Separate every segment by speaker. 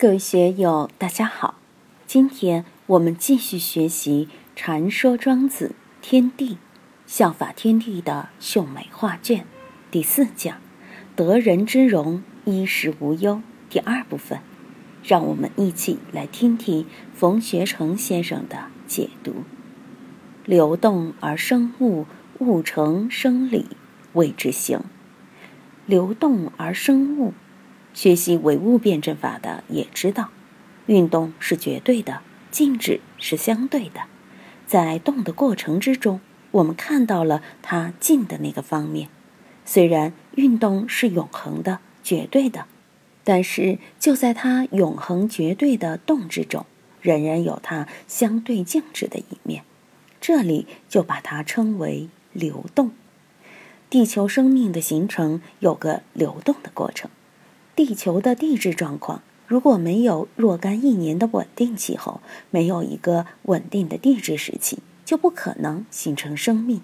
Speaker 1: 各位学友，大家好！今天我们继续学习《禅说庄子天地》，效法天地的秀美画卷第四讲“得人之容，衣食无忧”第二部分。让我们一起来听听冯学成先生的解读：“流动而生物，物成生理，谓之行。流动而生物。”学习唯物辩证法的也知道，运动是绝对的，静止是相对的。在动的过程之中，我们看到了它静的那个方面。虽然运动是永恒的、绝对的，但是就在它永恒、绝对的动之中，仍然有它相对静止的一面。这里就把它称为流动。地球生命的形成有个流动的过程。地球的地质状况，如果没有若干亿年的稳定气候，没有一个稳定的地质时期，就不可能形成生命。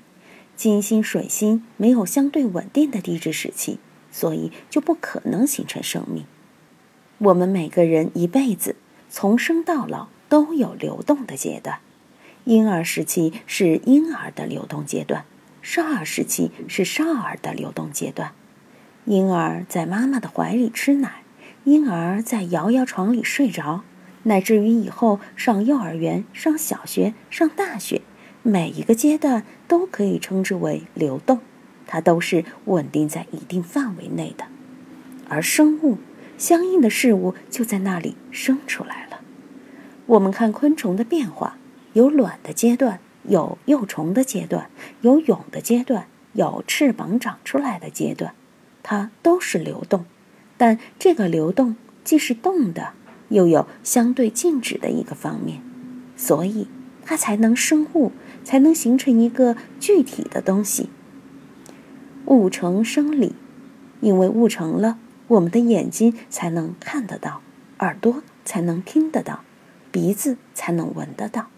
Speaker 1: 金星、水星没有相对稳定的地质时期，所以就不可能形成生命。我们每个人一辈子从生到老都有流动的阶段，婴儿时期是婴儿的流动阶段，少儿时期是少儿的流动阶段。婴儿在妈妈的怀里吃奶，婴儿在摇摇床里睡着，乃至于以后上幼儿园、上小学、上大学，每一个阶段都可以称之为流动，它都是稳定在一定范围内的。而生物相应的事物就在那里生出来了。我们看昆虫的变化，有卵的阶段，有幼虫的阶段，有蛹的阶段，有翅膀长出来的阶段。它都是流动，但这个流动既是动的，又有相对静止的一个方面，所以它才能生物，才能形成一个具体的东西。物成生理，因为物成了，我们的眼睛才能看得到，耳朵才能听得到，鼻子才能闻得到，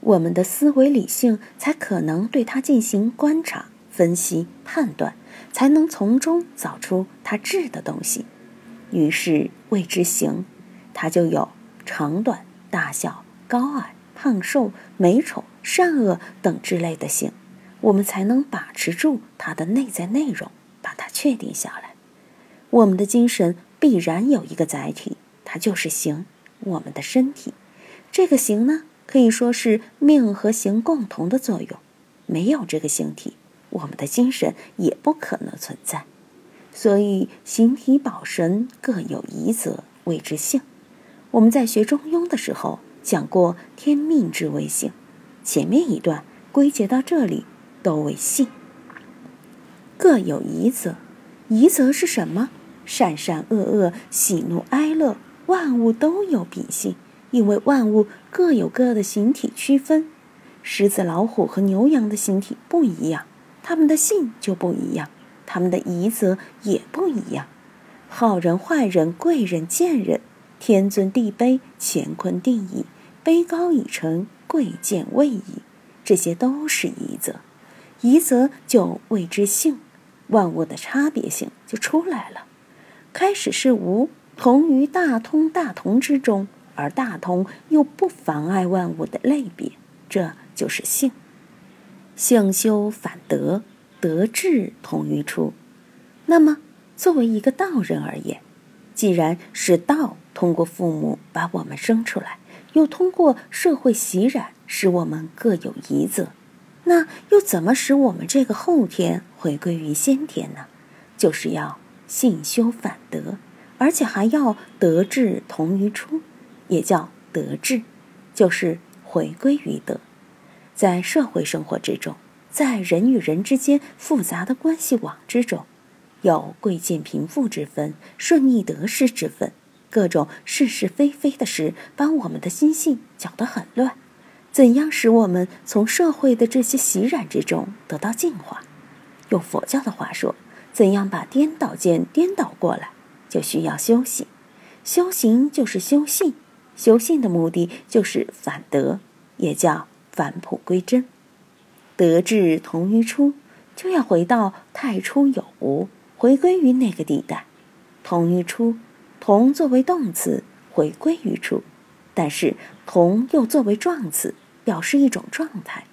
Speaker 1: 我们的思维理性才可能对它进行观察。分析判断，才能从中找出它质的东西，于是谓之形，它就有长短、大小、高矮、胖瘦、美丑、善恶等之类的形，我们才能把持住它的内在内容，把它确定下来。我们的精神必然有一个载体，它就是形，我们的身体。这个形呢，可以说是命和形共同的作用，没有这个形体。我们的精神也不可能存在，所以形体保神各有宜则谓之性。我们在学中庸的时候讲过天命之谓性，前面一段归结到这里都为性。各有宜则，宜则是什么？善善恶恶，喜怒哀乐，万物都有秉性，因为万物各有各的形体区分。狮子、老虎和牛羊的形体不一样。他们的性就不一样，他们的仪则也不一样。好人、坏人、贵人、贱人，天尊地卑，乾坤定矣，卑高已成，贵贱位矣，这些都是仪则。仪则就谓之性，万物的差别性就出来了。开始是无，同于大通大同之中，而大同又不妨碍万物的类别，这就是性。性修反德，德智同于初。那么，作为一个道人而言，既然是道通过父母把我们生出来，又通过社会洗染使我们各有遗则，那又怎么使我们这个后天回归于先天呢？就是要性修反德，而且还要德智同于初，也叫德智，就是回归于德。在社会生活之中，在人与人之间复杂的关系网之中，有贵贱贫富之分、顺逆得失之分，各种是是非非的事，把我们的心性搅得很乱。怎样使我们从社会的这些洗染之中得到净化？用佛教的话说，怎样把颠倒见颠倒过来，就需要修行。修行就是修性，修性的目的就是反德，也叫。返璞归真，德智同于初，就要回到太初有无，回归于那个地带。同于初，同作为动词，回归于处。但是同又作为状词，表示一种状态。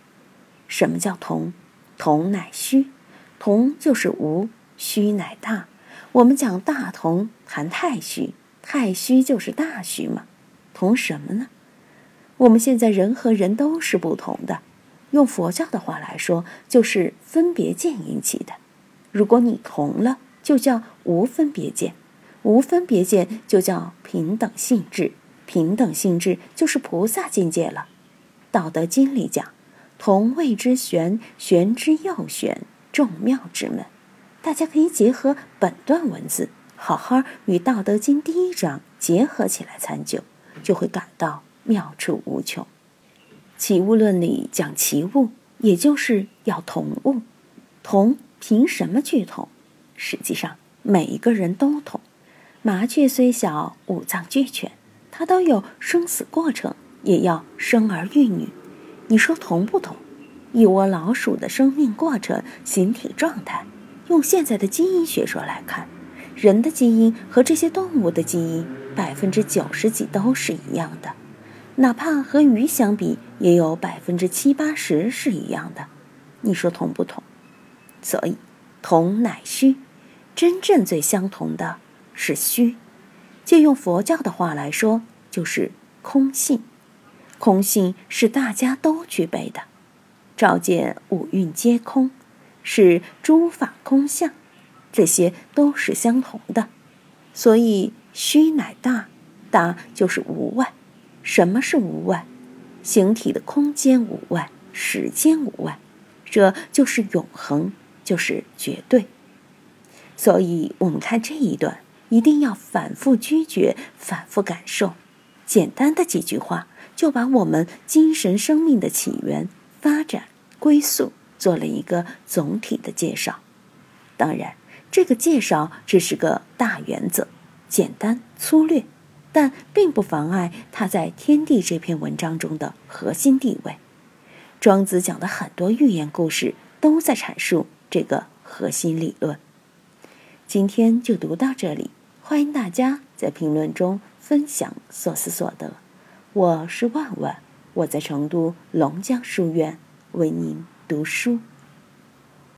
Speaker 1: 什么叫同？同乃虚，同就是无，虚乃大。我们讲大同，谈太虚，太虚就是大虚嘛。同什么呢？我们现在人和人都是不同的。用佛教的话来说，就是分别见引起的。如果你同了，就叫无分别见；无分别见就叫平等性质；平等性质就是菩萨境界了。《道德经》里讲：“同谓之玄，玄之又玄，众妙之门。”大家可以结合本段文字，好好与《道德经》第一章结合起来参究，就会感到妙处无穷。齐物论里讲齐物，也就是要同物。同凭什么去同？实际上每一个人都同。麻雀虽小，五脏俱全，它都有生死过程，也要生儿育女。你说同不同？一窝老鼠的生命过程、形体状态。用现在的基因学说来看，人的基因和这些动物的基因百分之九十几都是一样的，哪怕和鱼相比，也有百分之七八十是一样的。你说同不同？所以，同乃虚，真正最相同的是虚。借用佛教的话来说，就是空性。空性是大家都具备的，照见五蕴皆空。是诸法空相，这些都是相同的，所以虚乃大，大就是无外。什么是无外？形体的空间无外，时间无外，这就是永恒，就是绝对。所以我们看这一段，一定要反复咀嚼，反复感受。简单的几句话，就把我们精神生命的起源、发展、归宿。做了一个总体的介绍，当然，这个介绍只是个大原则，简单粗略，但并不妨碍他在《天地》这篇文章中的核心地位。庄子讲的很多寓言故事都在阐述这个核心理论。今天就读到这里，欢迎大家在评论中分享所思所得。我是万万，我在成都龙江书院为您。读书。